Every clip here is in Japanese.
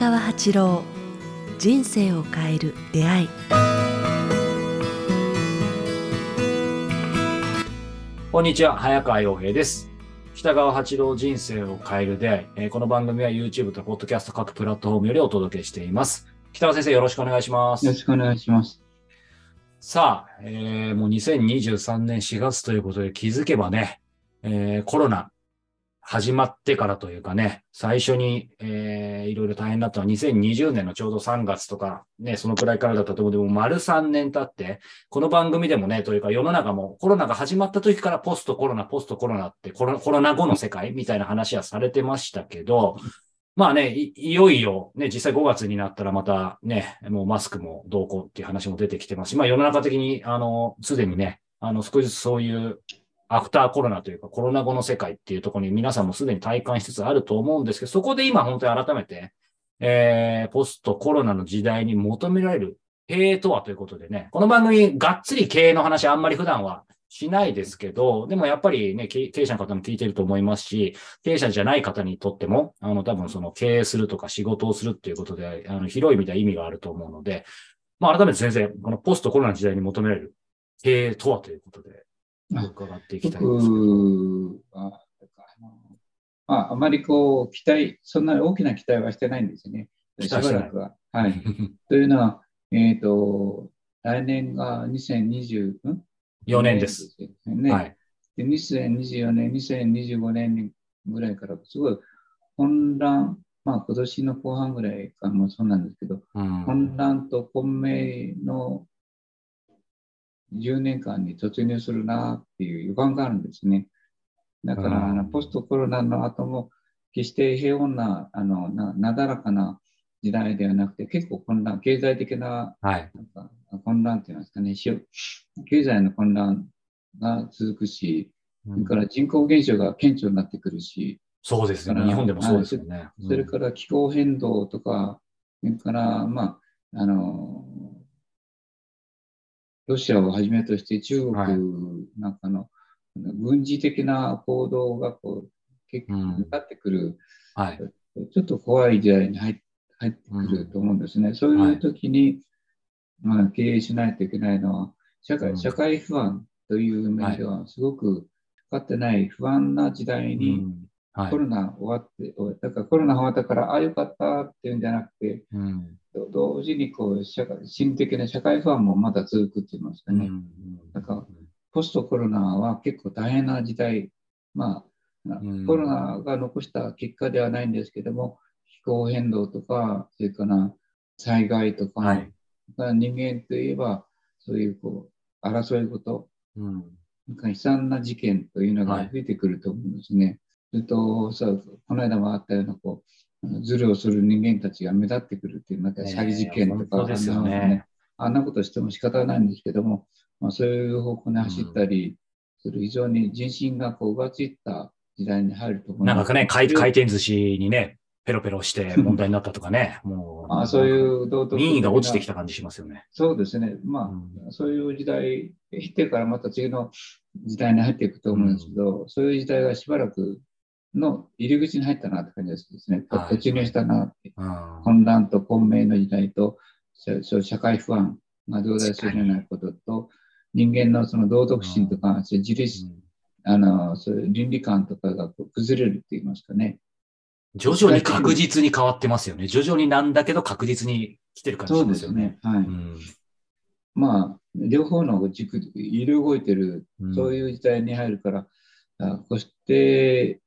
川八郎人生を変える出会い。こんにちは早川洋平です。北川八郎人生を変える出会い、えーこの番組は YouTube と Podcast 各プラットフォームよりお届けしています。北川先生よろしくお願いします。よろしくお願いします。さあ、えーもう2023年4月ということで気づけばね、えーコロナ始まってからというかね、最初に、えーいろいろ大変だったのは2020年のちょうど3月とか、ね、そのくらいからだったと思う。でも丸3年経って、この番組でもね、というか世の中もコロナが始まった時からポストコロナ、ポストコロナってコロコロナ後の世界みたいな話はされてましたけど、まあね、いいよいよ、ね、実際5月になったらまたね、もうマスクもどうこうっていう話も出てきてますし、まあ世の中的に、あの、すでにね、あの、少しずつそういうアフターコロナというかコロナ後の世界っていうところに皆さんもすでに体感しつつあると思うんですけど、そこで今本当に改めて、えー、ポストコロナの時代に求められる経営とはということでね、この番組がっつり経営の話あんまり普段はしないですけど、でもやっぱりね、経営者の方も聞いてると思いますし、経営者じゃない方にとっても、あの、多分その経営するとか仕事をするっていうことで、あの、広い意味では意味があると思うので、まあ、改めて先生、このポストコロナの時代に求められる経営とはということで、伺っていきたいんですけど。まあ、あまりこう、期待、そんなに大きな期待はしてないんですね。しばらくは。はい。というのは、えっ、と、来年が2020、ん？4年です。。ね。はい。で2024年、2025年ぐらいから、すごい混乱、まあ今年の後半ぐらいからもそうなんですけど、うん混乱と混迷の10年間に突入するなっていう予感があるんですね。だから、うんあのポストコロナの後も決して平穏な、あのななだらかな時代ではなくて、結構混乱、経済的なはい。なんか混乱っていうんですかね、し経済の混乱が続くし、それから人口減少が顕著になってくるし、そうですね。日本でもそうですよね。それから気候変動とか、それから、まあ、あの、ロシアをはじめとして中国はい。なんかの、軍事的な行動がこう結構うん向かってくる、はい。ちょっと怖い時代に入ってくると思うんですね。そういう時に、まあ、経営しないといけないのは、社うん。会社会不安という面では、すごくかかってない不安な時代に、コ。ロナ終わって、だからコロナ終わったから、ああ、よかったっていうんじゃなくて、うん。ど同時にこう社会心理的な社会不安もまだ続くって言いますかね。なんかポストコロナは結構大変な時代、まあ、うんコロナが残した結果ではないんですけども、気候変動とか、それから災害とか、はい。人間といえば、そういうこう争い事、うんなんか悲惨な事件というのが増えてくると思うんですね。それとさ、この間もあったようなこう、ズルをする人間たちが目立ってくるっていう、なんか詐欺事件とか、ええ本当ですよねあんなことしても仕方ないんですけども、まあ、そういう方向に走ったりする、非常に人心がこう浮ついた時代に入ると思います。なんかね、回回転寿司にね、ペロペロして問題になったとかね、もう、あそういう道徳民意が落ちてきた感じしますよね。そうですね。まあ、うそういう時代、経ってからまた次の時代に入っていくと思うんですけど、そういう時代がしばらくの入り口に入ったなって感じですね。はい突入したなって。うん混乱と混迷の時代と、そそう社会不安が増大するようなことと、人間のその道徳心とか、自立、あの、そういう倫理観とかが崩れるって言いますかね。徐々に確実に変わってますよね。徐々になんだけど確実に来てる感じそうしまよね。ですすね。はい。うんまあ、両方の軸、揺れ動いてるうんそういう時代に入るから、あそして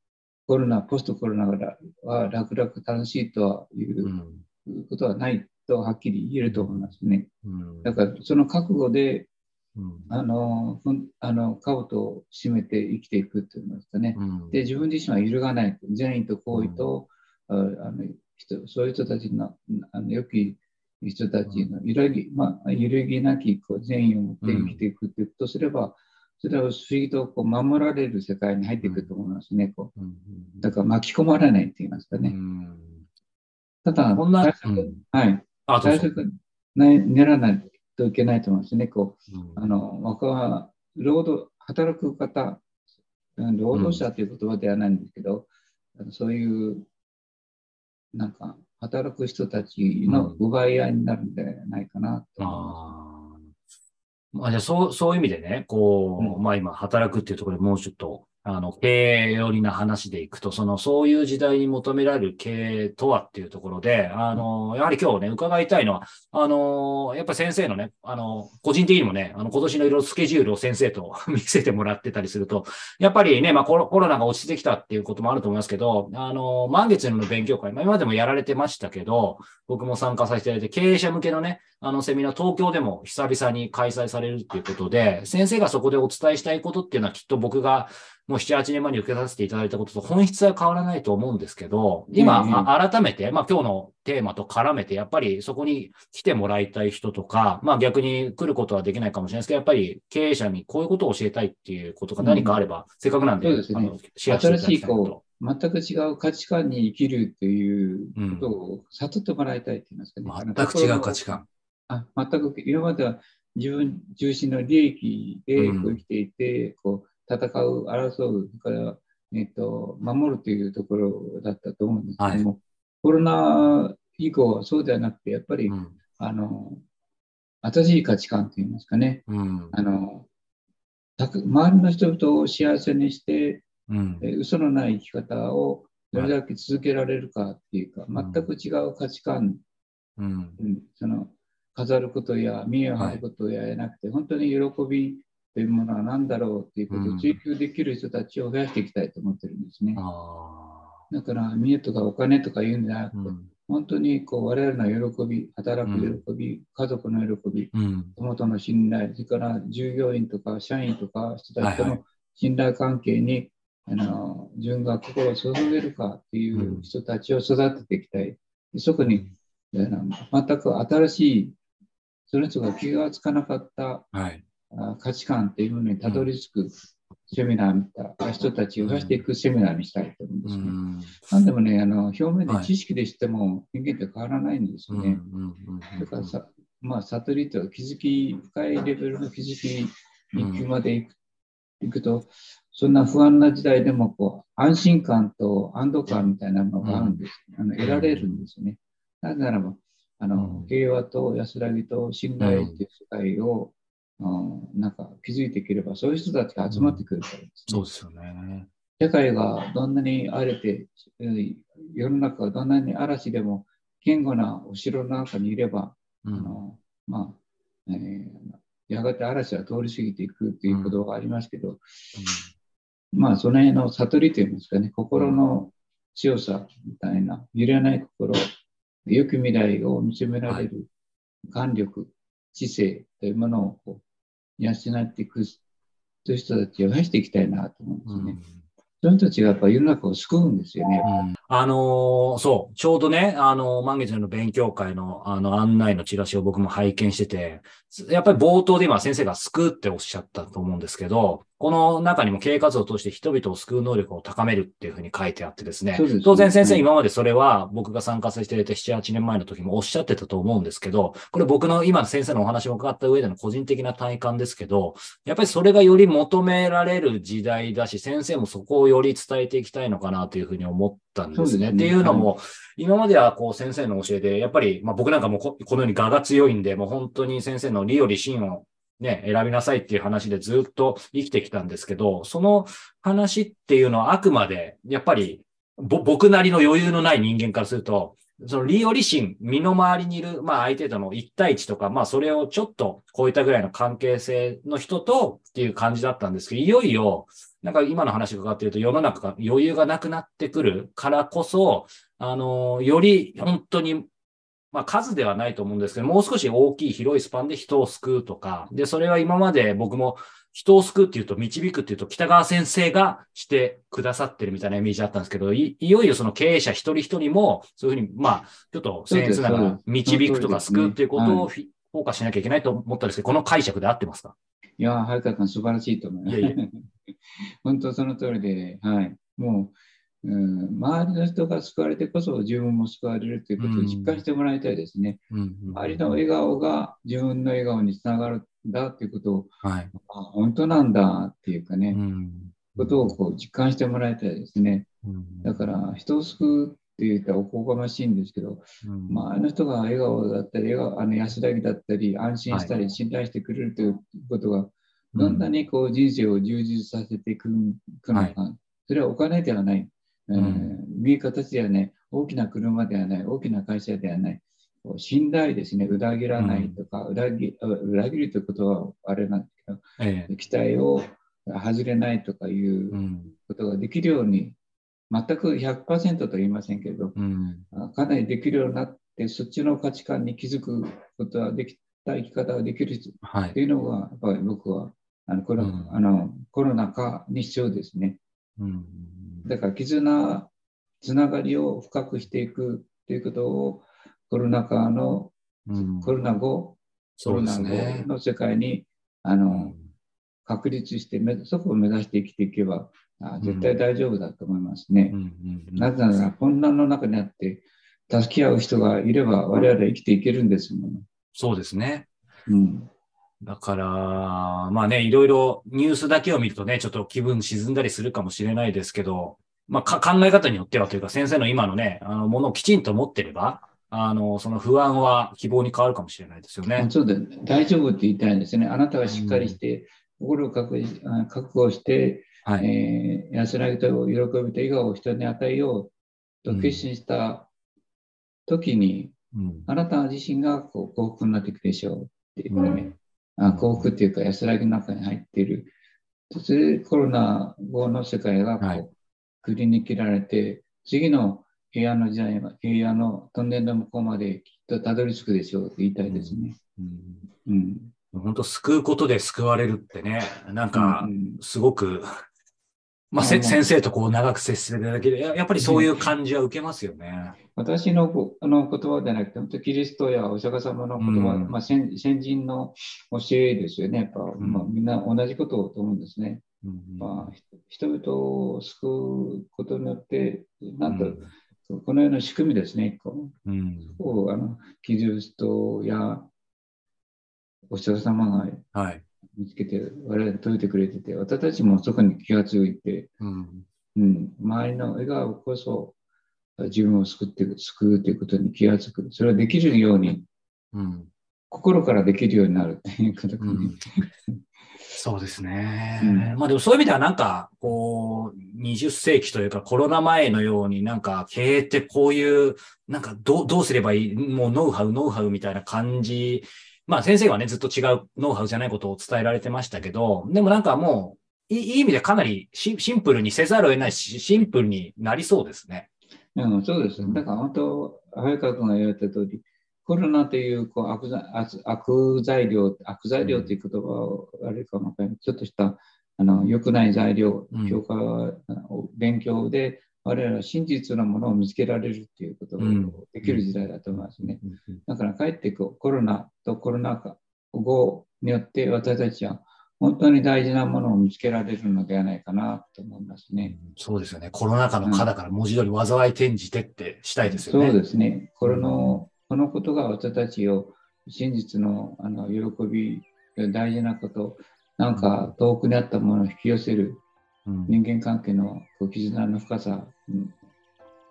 コロナ、ポストコロナがは楽々楽しいとはいううんことはないとはっきり言えると思いますね。うんだからその覚悟で、うんあの、あの、兜を締めて生きていくといいますかね。うんで、自分自身は揺るがない。善意と行為と、ああの人そういう人たちの、あの良き人たちの揺らぎ、まあ、揺るぎなきこう善意を持って生きていくっていうことをすれば、それは不思議とこう守られる世界に入っていくと思いますね。こううんだから巻き込まれないって言いますかうね。んただ、こんなはい。あ。対策ね練らないといけないと思いますね。こううんあの、僕は、労働、働く方、うん労働者という言葉ではないんですけど、あのそういう、なんか、働く人たちの奪い合いになるんじゃないかなと思います。あーまあ、じゃあそう、そういう意味でね、こう、うん。まあ今、働くっていうところでもうちょっと、あの、経営寄りな話でいくと、その、そういう時代に求められる経営とはっていうところで、あの、やはり今日ね、伺いたいのは、あの、やっぱ先生のね、あの、個人的にもね、あの、今年のいろいろスケジュールを先生と 見せてもらってたりすると、やっぱりね、まあコロコロナが落ちてきたっていうこともあると思いますけど、あの、満月の勉強会、まあ今までもやられてましたけど、僕も参加させていただいて、経営者向けのね、あのセミナー、東京でも久々に開催されるっていうことで、先生がそこでお伝えしたいことっていうのはきっと僕がもう7、8年前に受けさせていただいたことと本質は変わらないと思うんですけど、今、うんうん。あ改めて、まあ今日のテーマと絡めて、やっぱりそこに来てもらいたい人とか、まあ逆に来ることはできないかもしれないですけど、やっぱり経営者にこういうことを教えたいっていうことが何かあれば、せっかくなんで、そうですね。あのシェアしていたいきたいなと全く違う価値観に生きるということを悟ってもらいたいって言いますかね。あの全く違う価値観。あ全く、今までは自分中心の利益でうん。こう生きていて、こう戦う、争う、それから、えっと、守るというところだったと思うんですけども、コロナ以降はそうではなくて、やっぱり、うん。あの、新しい価値観といいますかね、うん。あの、たく周りの人々を幸せにして、うん。えー嘘のない生き方をどれだけ続けられるかっていうか、うん。全く違う価値観、うん。うん。その飾ることや見栄を張ることややなくて、本当に喜びというものは何だろうっていうことを追求できる人たちを増やしていきたいと思ってるんですね。あだから見栄とかお金とか言うんじゃなくあ。て、うん。本当にこう我々の喜び、働く喜び、家族の喜び、うん。友との信頼、それから従業員とか社員とか人たちとはいはの信頼関係に、あの自分が心を注げるかっていう人たちを育てていきたい。そこに全く新しい、その人が気がつかなかったはい。あ価値観っていうものにたどり着くセミナーみたいな人たちを増やしていくセミナーにしたいと思うんでうすね。ん。なんでもね、あの表面ではい知識でしても人間って変わらないんですうん。よね。うん。だからさ、まあ、悟りと気づき、深いレベルの気づきに行くまで行く,、行くと、そんな不安な時代でもこう安心感と安堵感みたいなのがあるんです。あの得られるんですよね。なぜならば、あのうん平和と安らぎと信頼っていう世界を、うんなんか気づいていければ、そういう人たちが集まってくるからですね。そうですよね。世界がどんなに荒れて、えー世の中がどんなに嵐でも、堅固なお城の中にいれば、うん。あのまあ、えーやがて嵐は通り過ぎていくということがありますけど、まあ、その辺の悟りといいますかね、心の強さみたいな、揺れない心、良き未来を見つめられる眼力、知性というものをこう養っていくという人たちを増やしていきたいなと思うんですうんね。その人たちがやっぱ世の中を救うんですよね。うんあのーそう、ちょうどね、あのー満月の勉強会の、あの、案内のチラシを僕も拝見してて、やっぱり冒頭で今先生が救うっておっしゃったと思うんですけど、この中にも経営活動を通して人々を救う能力を高めるっていうふうに書いてあってですね。すね当然先生、はい今までそれは僕が参加させていただいた7、8年前の時もおっしゃってたと思うんですけど、これ僕の今の先生のお話を伺った上での個人的な体感ですけど、やっぱりそれがより求められる時代だし、先生もそこをより伝えていきたいのかなというふうに思ったんですね。すねっていうのも、今まではこう先生の教えで、やっぱり、まあ僕なんかもここのように我が強いんで、もう本当に先生の理より真をね、選びなさいっていう話でずっと生きてきたんですけど、その話っていうのはあくまで、やっぱり、僕なりの余裕のない人間からすると、その利より心、身の回りにいる、まあ相手との1対1とか、まあそれをちょっと超えたぐらいの関係性の人とっていう感じだったんですけど、いよいよ、なんか今の話が伺っていると世の中が余裕がなくなってくるからこそ、あの、より本当に、まあ数ではないと思うんですけど、もう少し大きい広いスパンで人を救うとか、で、それは今まで僕も人を救うっていうと、導くっていうと、北川先生がしてくださってるみたいなイメージあったんですけど、いいよいよその経営者一人一人も、そういうふうに、まあ、ちょっと僭越ながら導くとか救うっていうことをフォーカスしなきゃいけないと思ったんですけど、この解釈で合ってますか？いやー、早川さん、素晴らしいと思います。いやい 本当その通りで、はい。もう、うん、周りの人が救われてこそ自分も救われるということを実感してもらいたいですね。うん周りの笑顔が自分の笑顔につながるんだということを、はい。あ、本当なんだっていうかね、うん。ことをこう実感してもらいたいですね。うん。だから、人を救うって言ったらおこがましいんですけど、うん。まあ、あの人が笑顔だったり、笑顔あの安らぎだったり、安心したり、信頼してくれるということが、どんなにこう人生を充実させていくのか、それはお金ではない、えーうん。見え形ではない、大きな車ではない、大きな会社ではない、信頼ですね、裏切らないとか、裏切あ裏切るということはあれなんですけど、ええ。期待を外れないとかいううん。ことができるように、全く100%とは言いませんけど、うん。あかなりできるようになって、そっちの価値観に気づくことができた生き方ができる人はい。というのが、やっぱり僕はあのコロ,、うん。あのコロナ禍に必要ですね。うんだから絆、つながりを深くしていくということを、コロナ禍の、うんコロナ後、コロナ後。の世界にあの確立してめ、そこを目指して生きていけば、あ絶対大丈夫だと思いますね。うんうんうんなぜなら、混乱の中にあって、助け合う人がいれば、我々は生きていけるんですもの。そうですね。うん、だから、まあね、いろいろニュースだけを見るとね、ちょっと気分沈んだりするかもしれないですけど、まあか考え方によってはというか、先生の今のね、あの、ものをきちんと持ってれば、あの、その不安は希望に変わるかもしれないですよね。そうで大丈夫って言いたいんですね。あなたがしっかりして、心を覚悟して、はい。えー安らぎと喜びと笑顔を人に与えようと決心した時に、うんあなた自身がこう幸福になっていくでしょうっていうね、うんあ幸福っていうか安らぎの中に入っている。コロナ後の世界がこう、はいくり抜けられて、次の平和の時代は平和のトンネルの向こうまできっとたどり着くでしょうって言いたいですね。うんうん。本当救うことで救われるってね、なんかう、んすごく、まあ、先生とこう長く接するだけで、ややっぱりそういう感じは受けますよね。私のこあの言葉ではなくて、本当キリストやお釈迦様の言葉、うんまあ、先先人の教えですよね。やっぱ、んまあ、みんな同じことをと思うんですね。うんまあ、ひ人々を救うことによって、なんと、うんこのような仕組みですね。こううんあのキリストやお釈迦様がはい。見つけて、我々に説いてくれてて、私たちもそこに気がついて、うんうん、周りの笑顔こそ自分を救って救うということに気がつく。それができるように、うん心からできるようになるっていうことがね、うんそうですね。うんまあでもそういう意味ではなんか、こう、20世紀というかコロナ前のようになんか経営ってこういう、なんかどうどうすればいい、もうノウハウ、ノウハウみたいな感じ。まあ先生はね、ずっと違うノウハウじゃないことを伝えられてましたけど、でもなんかもう、いい意味でかなりシンプルにせざるを得ないし、シンプルになりそうですね。うん、そうです。だから本当、早川君が言われた通り、コロナというこう悪材悪悪材料、悪材料という言葉をあれかもわかんないちょっとしたあの良くない材料うん、教科、勉強で我々は真実のものを見つけられるということがうんできる時代だと思いますね。だからかえってコロナとコロナ禍後によって私たちは本当に大事なものを見つけられるのではないかなと思いますね。そうですよね。コロナ禍の禍だから文字通り災い転じてってしたいですよね。そうですね。これの、このことが私たちを真実のあの喜び、大事なこと、なんか遠くにあったものを引き寄せるうん人間関係のこう絆の深さ、うん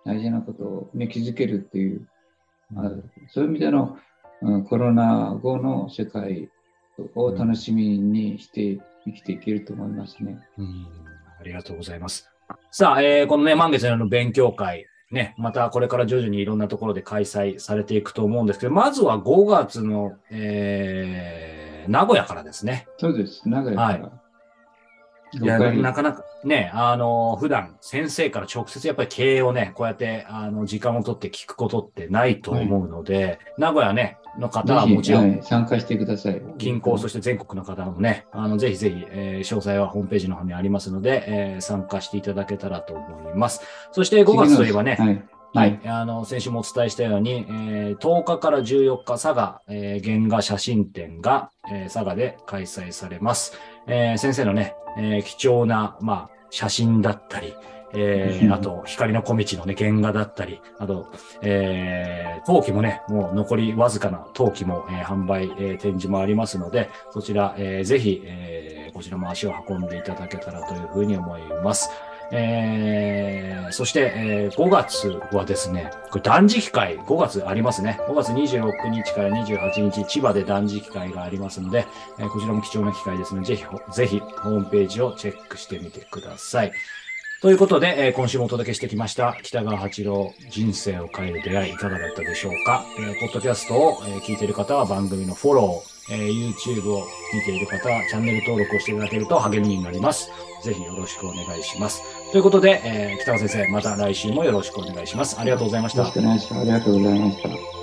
大事なことに気づけるっていう、あそういう意味での、うんコロナ後の世界を楽しみにして生きていけると思いますね。うんありがとうございます。さあ、えーこのね、満月の勉強会、ね、またこれから徐々にいろんなところで開催されていくと思うんですけど、まずは5月の、えー名古屋からですね。そうです。長屋から。いなかなかね、あの、普段先生から直接やっぱり経営をね、こうやって、あの、時間を取って聞くことってないと思うので、名古屋ね、の方はもちろん、はい参加してください。近郊、そして全国の方もね、あの、ぜひぜひ、えー詳細はホームページの方にありますので、えー参加していただけたらと思います。そして5月といえばね、はい。はい、あの、先週もお伝えしたように、えー10日から14日、佐賀、えー原画写真展が、えー佐賀で開催されます。えー先生のね、えー貴重な、まあ、写真だったり、えーあと、光の小道のね、原画だったり、あと、えー陶器もね、もう残りわずかな陶器も、えー販売、えー展示もありますので、そちら、えーぜひ、えーこちらも足を運んでいただけたらというふうに思います。えー、そして、えー5月はですね、これ断食会、5月ありますね。5月26日から28日、千葉で断食会がありますので、えーこちらも貴重な機会ですので、ぜひ、ぜひ、ホームページをチェックしてみてください。ということで、えー今週もお届けしてきました、北川八郎人生を変える出会い、いかがだったでしょうか？えーポッドキャストを、えー聞いている方は番組のフォロー、えー YouTube を見ている方はチャンネル登録をしていただけると励みになります。ぜひよろしくお願いします。ということで、えー北川先生、また来週もよろしくお願いします。ありがとうございましたよろし。くお願いします。ありがとうございました。